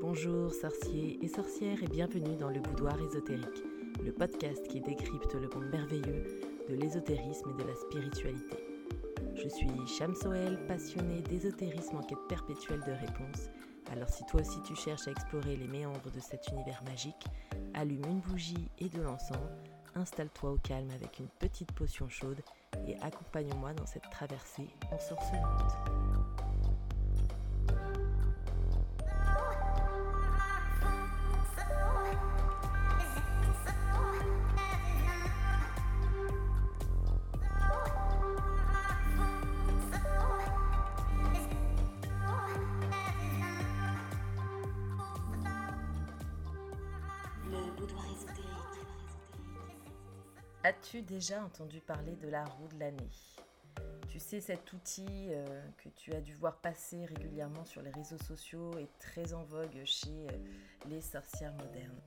Bonjour sorciers et sorcières et bienvenue dans le boudoir ésotérique, le podcast qui décrypte le monde merveilleux de l'ésotérisme et de la spiritualité. Je suis Soel, passionnée d'ésotérisme en quête perpétuelle de réponses. Alors si toi aussi tu cherches à explorer les méandres de cet univers magique, allume une bougie et de l'encens, installe-toi au calme avec une petite potion chaude et accompagne-moi dans cette traversée As-tu déjà entendu parler de la roue de l'année? Tu sais, cet outil euh, que tu as dû voir passer régulièrement sur les réseaux sociaux et très en vogue chez euh, les sorcières modernes.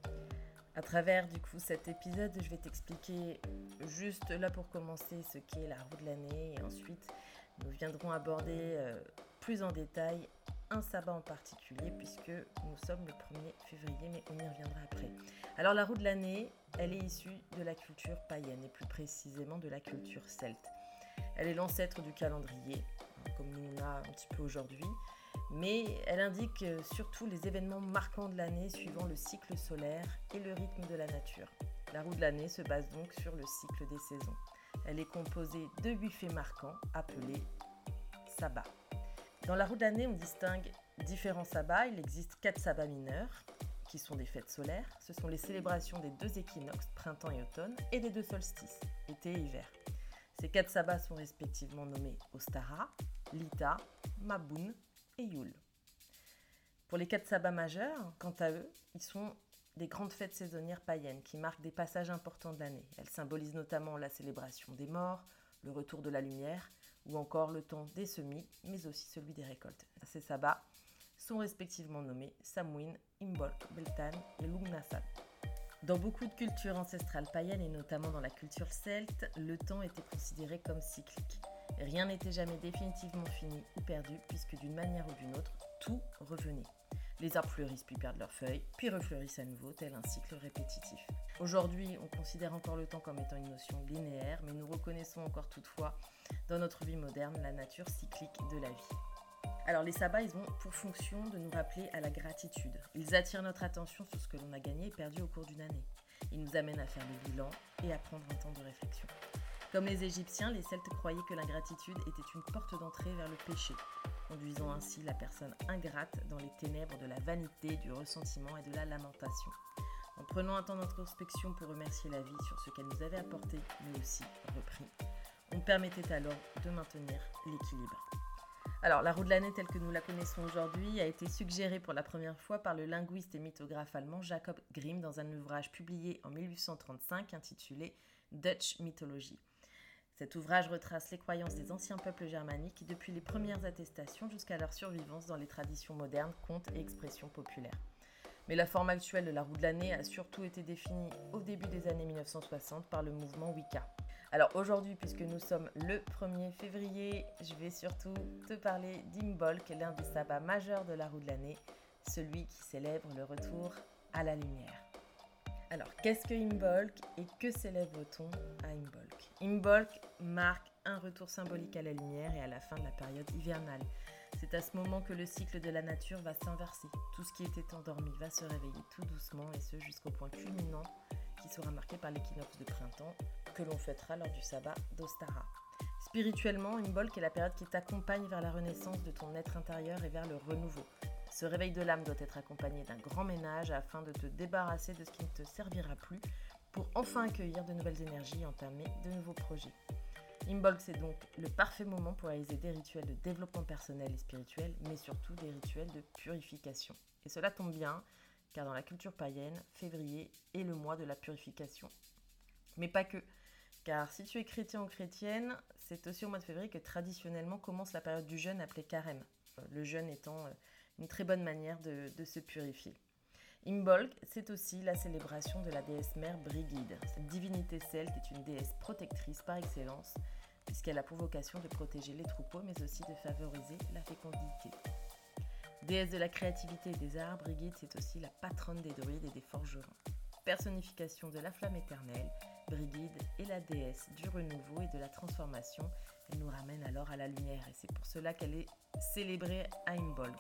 À travers du coup cet épisode, je vais t'expliquer juste là pour commencer ce qu'est la roue de l'année et ensuite nous viendrons aborder euh, plus en détail un sabbat en particulier puisque nous sommes le 1er février, mais on y reviendra après. Alors la roue de l'année, elle est issue de la culture païenne et plus précisément de la culture celte. Elle est l'ancêtre du calendrier, comme nous a un petit peu aujourd'hui, mais elle indique surtout les événements marquants de l'année suivant le cycle solaire et le rythme de la nature. La roue de l'année se base donc sur le cycle des saisons. Elle est composée de huit faits marquants appelés sabbats. Dans la roue de l'année, on distingue différents sabbats. Il existe quatre sabbats mineurs, qui sont des fêtes solaires. Ce sont les célébrations des deux équinoxes, printemps et automne, et des deux solstices, été et hiver. Ces quatre sabbats sont respectivement nommés Ostara, Lita, Mabun et Yule. Pour les quatre sabbats majeurs, quant à eux, ils sont des grandes fêtes saisonnières païennes qui marquent des passages importants de l'année. Elles symbolisent notamment la célébration des morts, le retour de la lumière, ou encore le temps des semis, mais aussi celui des récoltes. Ces sabbats sont respectivement nommés Samhain, Imbolc, Beltane et Lugnasan. Dans beaucoup de cultures ancestrales païennes et notamment dans la culture celte, le temps était considéré comme cyclique. Rien n'était jamais définitivement fini ou perdu puisque d'une manière ou d'une autre, tout revenait. Les arbres fleurissent puis perdent leurs feuilles, puis refleurissent à nouveau, tel un cycle répétitif. Aujourd'hui, on considère encore le temps comme étant une notion linéaire, mais nous reconnaissons encore toutefois dans notre vie moderne la nature cyclique de la vie. Alors les sabbats, ils ont pour fonction de nous rappeler à la gratitude. Ils attirent notre attention sur ce que l'on a gagné et perdu au cours d'une année. Ils nous amènent à faire le bilan et à prendre un temps de réflexion. Comme les Égyptiens, les Celtes croyaient que l'ingratitude était une porte d'entrée vers le péché, conduisant ainsi la personne ingrate dans les ténèbres de la vanité, du ressentiment et de la lamentation. En prenant un temps d'introspection pour remercier la vie sur ce qu'elle nous avait apporté, mais aussi repris, on permettait alors de maintenir l'équilibre. Alors, la roue de l'année telle que nous la connaissons aujourd'hui a été suggérée pour la première fois par le linguiste et mythographe allemand Jacob Grimm dans un ouvrage publié en 1835 intitulé Dutch Mythology. Cet ouvrage retrace les croyances des anciens peuples germaniques depuis les premières attestations jusqu'à leur survivance dans les traditions modernes, contes et expressions populaires. Mais la forme actuelle de la roue de l'année a surtout été définie au début des années 1960 par le mouvement Wicca. Alors aujourd'hui, puisque nous sommes le 1er février, je vais surtout te parler d'Imbolc, l'un des sabbats majeurs de la roue de l'année, celui qui célèbre le retour à la lumière. Alors, qu'est-ce que Imbolc et que célèbre-t-on à Imbolc? Imbolc marque un retour symbolique à la lumière et à la fin de la période hivernale. C'est à ce moment que le cycle de la nature va s'inverser. Tout ce qui était endormi va se réveiller tout doucement et ce jusqu'au point culminant qui sera marqué par l'équinoxe de printemps que l'on fêtera lors du sabbat d'Ostara. Spirituellement, Imbolc est la période qui t'accompagne vers la renaissance de ton être intérieur et vers le renouveau. Ce réveil de l'âme doit être accompagné d'un grand ménage afin de te débarrasser de ce qui ne te servira plus pour enfin accueillir de nouvelles énergies et entamer de nouveaux projets. Imbolc, c'est donc le parfait moment pour réaliser des rituels de développement personnel et spirituel, mais surtout des rituels de purification. Et cela tombe bien, car dans la culture païenne, février est le mois de la purification. Mais pas que, car si tu es chrétien ou chrétienne, c'est aussi au mois de février que traditionnellement commence la période du jeûne appelée carême. Le jeûne étant euh, une très bonne manière de, se purifier. Imbolc, c'est aussi la célébration de la déesse mère Brigide. Cette divinité celte est une déesse protectrice par excellence, puisqu'elle a pour vocation de protéger les troupeaux, mais aussi de favoriser la fécondité. Déesse de la créativité et des arts, Brigide, c'est aussi la patronne des druides et des forgerons. Personnification de la flamme éternelle, Brigide est la déesse du renouveau et de la transformation. Elle nous ramène alors à la lumière et c'est pour cela qu'elle est célébrée à Imbolg.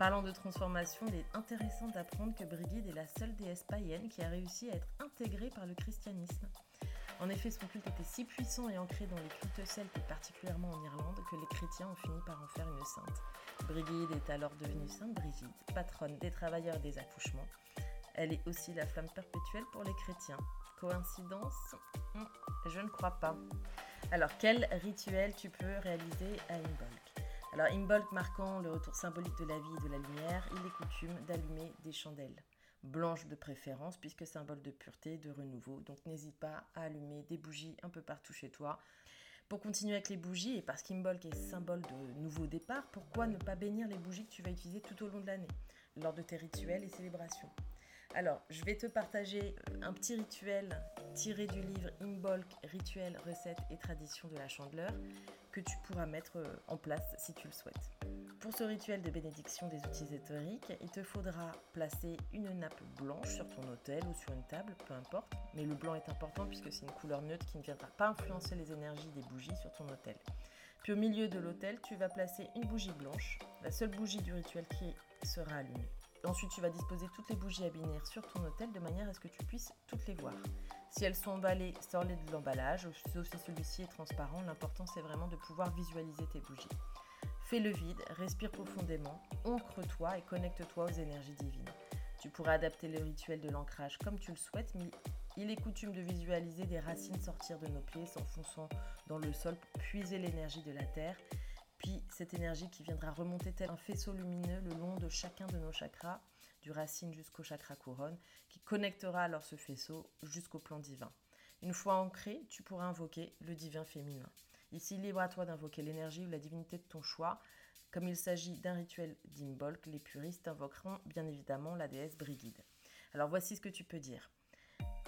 Parlant de transformation, il est intéressant d'apprendre que Brigide est la seule déesse païenne qui a réussi à être intégrée par le christianisme. En effet, son culte était si puissant et ancré dans les cultes celtes et particulièrement en Irlande que les chrétiens ont fini par en faire une sainte. Brigide est alors devenue Sainte Brigitte, patronne des travailleurs des accouchements. Elle est aussi la flamme perpétuelle pour les chrétiens. Coïncidence? Hmm, Je ne crois pas. Alors, quel rituel tu peux réaliser à Imbolc alors, Imbolc marquant le retour symbolique de la vie et de la lumière, il est coutume d'allumer des chandelles. Blanches de préférence, puisque symbole de pureté, de renouveau. Donc, n'hésite pas à allumer des bougies un peu partout chez toi. Pour continuer avec les bougies, et parce qu'Imbolc est symbole de nouveau départ, pourquoi ne pas bénir les bougies que tu vas utiliser tout au long de l'année, lors de tes rituels et célébrations? Alors, je vais te partager un petit rituel tiré du livre Imbolc, rituels, recettes et traditions de la chandeleur que tu pourras mettre euh, en place si tu le souhaites. Pour ce rituel de bénédiction des outils éthériques, il te faudra placer une nappe blanche sur ton autel ou sur une table, peu importe, mais le blanc est important puisque c'est une couleur neutre qui ne viendra pas influencer les énergies des bougies sur ton autel. Puis au milieu de l'autel, tu vas placer une bougie blanche, la seule bougie du rituel qui sera allumée. Ensuite, tu vas disposer toutes les bougies à binaire sur ton hôtel de manière à ce que tu puisses toutes les voir. Si elles sont emballées, sors-les de l'emballage, sauf si celui-ci est transparent. L'important, c'est vraiment de pouvoir visualiser tes bougies. Fais le vide, respire profondément, ancre-toi et connecte-toi aux énergies divines. Tu pourras adapter le rituel de l'ancrage comme tu le souhaites, mais il est coutume de visualiser des racines sortir de nos pieds, s'enfonçant dans le sol pour puiser l'énergie de la terre cette énergie qui viendra remonter tel un faisceau lumineux le long de chacun de nos chakras, du racine jusqu'au chakra couronne, qui connectera alors ce faisceau jusqu'au plan divin. Une fois ancré, tu pourras invoquer le divin féminin. Ici, libre à toi d'invoquer l'énergie ou la divinité de ton choix. Comme il s'agit d'un rituel d'Imbolc, les puristes invoqueront bien évidemment la déesse Brigide. Alors voici ce que tu peux dire.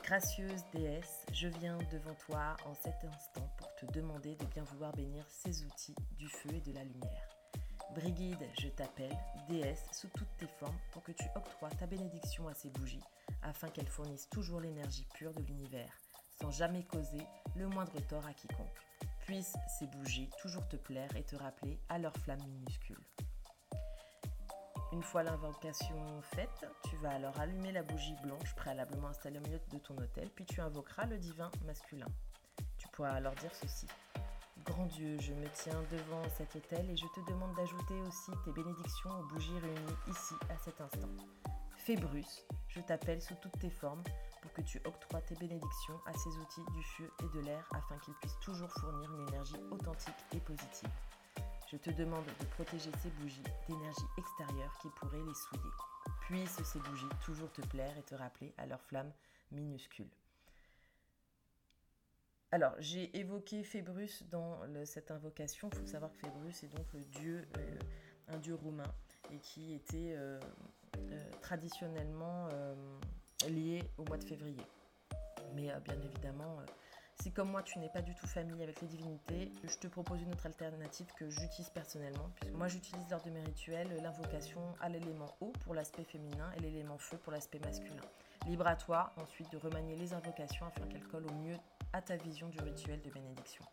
Gracieuse déesse, je viens devant toi en cet instant pour te demander de bien vouloir bénir ces outils du feu et de la lumière. Brigide, je t'appelle, déesse sous toutes tes formes, pour que tu octroies ta bénédiction à ces bougies, afin qu'elles fournissent toujours l'énergie pure de l'univers, sans jamais causer le moindre tort à quiconque. Puissent ces bougies toujours te plaire et te rappeler à leur flamme minuscule. Une fois l'invocation faite, tu vas alors allumer la bougie blanche préalablement installée au milieu de ton hôtel, puis tu invoqueras le divin masculin. Tu pourras alors dire ceci. Grand Dieu, je me tiens devant cet hôtel et je te demande d'ajouter aussi tes bénédictions aux bougies réunies ici à cet instant. Fébrus, je t'appelle sous toutes tes formes pour que tu octroies tes bénédictions à ces outils du feu et de l'air afin qu'ils puissent toujours fournir une énergie authentique et positive. Je te demande de protéger ces bougies d'énergie extérieure qui pourrait les souiller. Puissent ces bougies toujours te plaire et te rappeler à leur flamme minuscule. Alors, j'ai évoqué Phébrus dans cette invocation. Il faut savoir que Phébrus est donc le dieu, euh, un dieu roumain, et qui était euh, euh, traditionnellement lié au mois de février. Mais bien évidemment, si comme moi tu n'es pas du tout familier avec les divinités, je te propose une autre alternative que j'utilise personnellement. Moi j'utilise lors de mes rituels l'invocation à l'élément eau pour l'aspect féminin et l'élément feu pour l'aspect masculin. Libre à toi ensuite de remanier les invocations afin qu'elles collent au mieux à ta vision du rituel de bénédiction.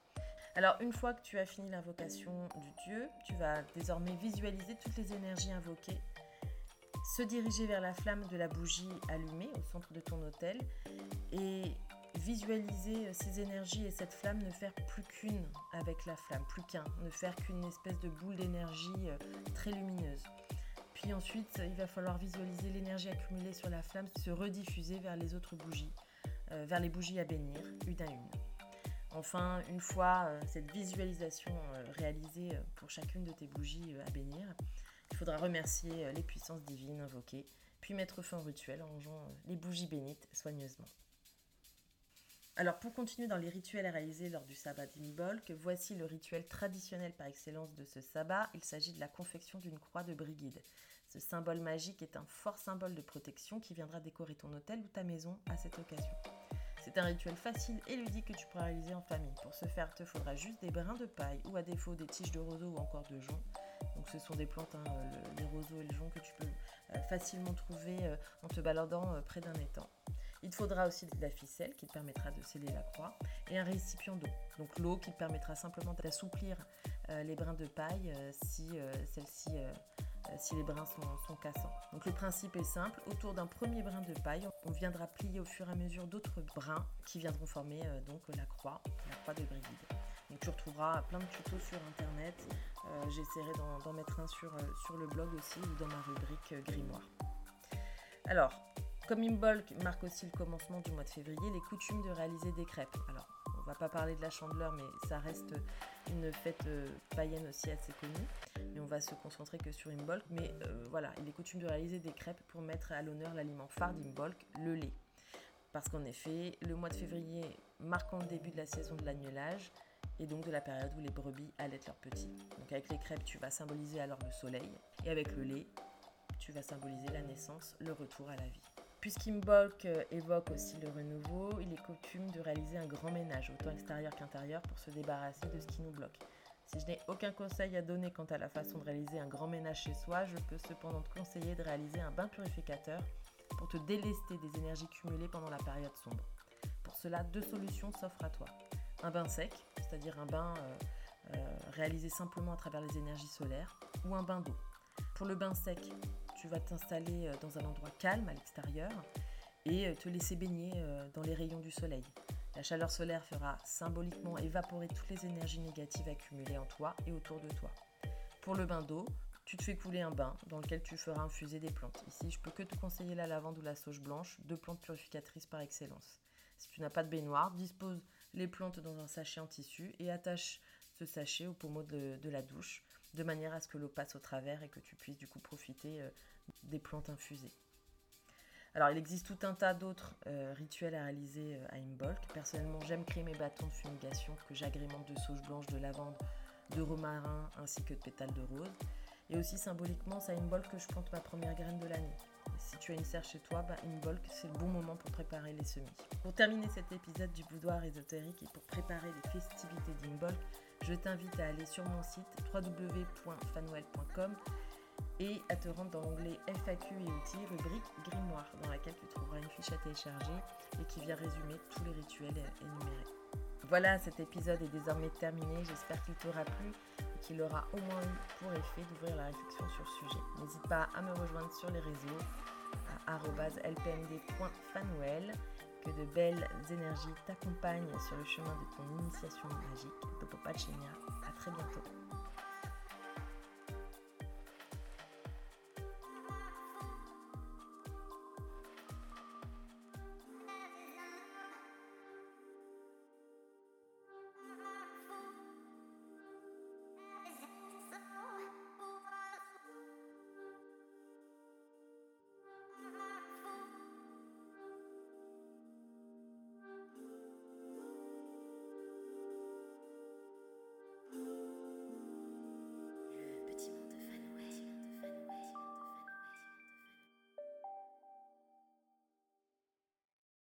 Alors une fois que tu as fini l'invocation du Dieu, tu vas désormais visualiser toutes les énergies invoquées, se diriger vers la flamme de la bougie allumée au centre de ton hôtel et visualiser euh, ces énergies et cette flamme, ne faire plus qu'une avec la flamme, plus qu'un, ne faire qu'une espèce de boule d'énergie euh, très lumineuse. Puis ensuite, il va falloir visualiser l'énergie accumulée sur la flamme se rediffuser vers les autres bougies, euh, vers les bougies à bénir, une à une. Enfin, une fois cette visualisation réalisée pour chacune de tes bougies à bénir, il faudra remercier les puissances divines invoquées, puis mettre fin au rituel en rangeant les bougies bénites soigneusement. Alors pour continuer dans les rituels à réaliser lors du sabbat d'Imbolc, voici le rituel traditionnel par excellence de ce sabbat. Il s'agit de la confection d'une croix de brigide. Ce symbole magique est un fort symbole de protection qui viendra décorer ton hôtel ou ta maison à cette occasion. C'est un rituel facile et ludique que tu pourras réaliser en famille. Pour ce faire, il te faudra juste des brins de paille ou à défaut des tiges de roseau ou encore de jonc. Donc ce sont des plantes, hein, les roseaux et le jonc, que tu peux facilement trouver en te baladant près d'un étang. Il te faudra aussi de la ficelle qui te permettra de sceller la croix et un récipient d'eau. Donc l'eau qui te permettra simplement d'assouplir les brins de paille si celle-ci euh, si les brins sont, cassants. Donc le principe est simple, autour d'un premier brin de paille, on viendra plier au fur et à mesure d'autres brins qui viendront former euh, donc la croix, la croix de Brigide. Donc tu retrouveras plein de tutos sur internet, euh, j'essaierai d'en mettre un sur, sur le blog aussi ou dans ma rubrique grimoire. Alors, comme Imbolc marque aussi le commencement du mois de février, les coutumes de réaliser des crêpes. Alors, on va pas parler de la chandeleur, mais ça reste une fête païenne aussi assez connue mais on va se concentrer que sur Imbolc. Mais euh, voilà, il est coutume de réaliser des crêpes pour mettre à l'honneur l'aliment phare d'Imbolc, le lait. Parce qu'en effet, le mois de février marquant le début de la saison de l'agnelage et donc de la période où les brebis allaitent leurs petits. Donc avec les crêpes, tu vas symboliser alors le soleil et avec le lait, tu vas symboliser la naissance, le retour à la vie. Puisqu'Imbolc euh, évoque aussi le renouveau, il est coutume de réaliser un grand ménage, autant extérieur qu'intérieur, pour se débarrasser de ce qui nous bloque. Si je n'ai aucun conseil à donner quant à la façon de réaliser un grand ménage chez soi, je peux cependant te conseiller de réaliser un bain purificateur pour te délester des énergies cumulées pendant la période sombre. Pour cela, deux solutions s'offrent à toi. Un bain sec, c'est-à-dire un bain euh, euh, réalisé simplement à travers les énergies solaires, ou un bain d'eau. Pour le bain sec, tu vas t'installer euh, dans un endroit calme à l'extérieur et te laisser baigner dans les rayons du soleil. La chaleur solaire fera symboliquement évaporer toutes les énergies négatives accumulées en toi et autour de toi. Pour le bain d'eau, tu te fais couler un bain dans lequel tu feras infuser des plantes. Ici, je peux que te conseiller la lavande ou la sauge blanche, deux plantes purificatrices par excellence. Si tu n'as pas de baignoire, dispose les plantes dans un sachet en tissu et attache ce sachet au pommeau de, la douche, de manière à ce que l'eau passe au travers et que tu puisses du coup profiter euh, des plantes infusées. Alors, il existe tout un tas d'autres euh, rituels à réaliser euh, à Imbolc. Personnellement, j'aime créer mes bâtons de fumigation que j'agrémente de sauge blanche, de lavande, de romarin ainsi que de pétales de rose. Et aussi symboliquement, c'est à Imbolc que je plante ma première graine de l'année. Si tu as une serre chez toi, bah Imbolc, c'est le bon moment pour préparer les semis. Pour terminer cet épisode du boudoir ésotérique et pour préparer les festivités d'Imbolc, je t'invite à aller sur mon site www.fanwell.com et à te rendre dans l'onglet FAQ et outils, rubrique Grimoire, dans laquelle tu trouveras une fiche à télécharger et qui vient résumer tous les rituels énumérés. Voilà, cet épisode est désormais terminé. J'espère qu'il t'aura plu et qu'il aura au moins eu pour effet d'ouvrir la réflexion sur le sujet. À me rejoindre sur les réseaux à lpmd.fanwell. Que de belles énergies t'accompagnent sur le chemin de ton initiation magique. Dopo À très bientôt.